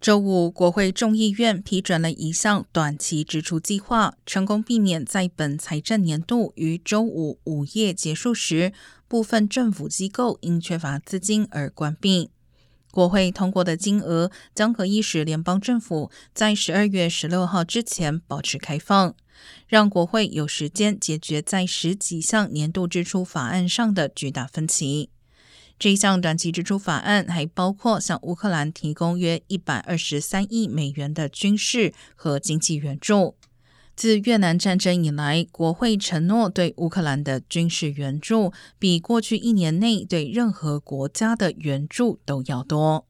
周五，国会众议院批准了一项短期支出计划，成功避免在本财政年度于周五午夜结束时，部分政府机构因缺乏资金而关闭。国会通过的金额将可以使联邦政府在十二月十六号之前保持开放，让国会有时间解决在十几项年度支出法案上的巨大分歧。这一项短期支出法案还包括向乌克兰提供约一百二十三亿美元的军事和经济援助。自越南战争以来，国会承诺对乌克兰的军事援助比过去一年内对任何国家的援助都要多。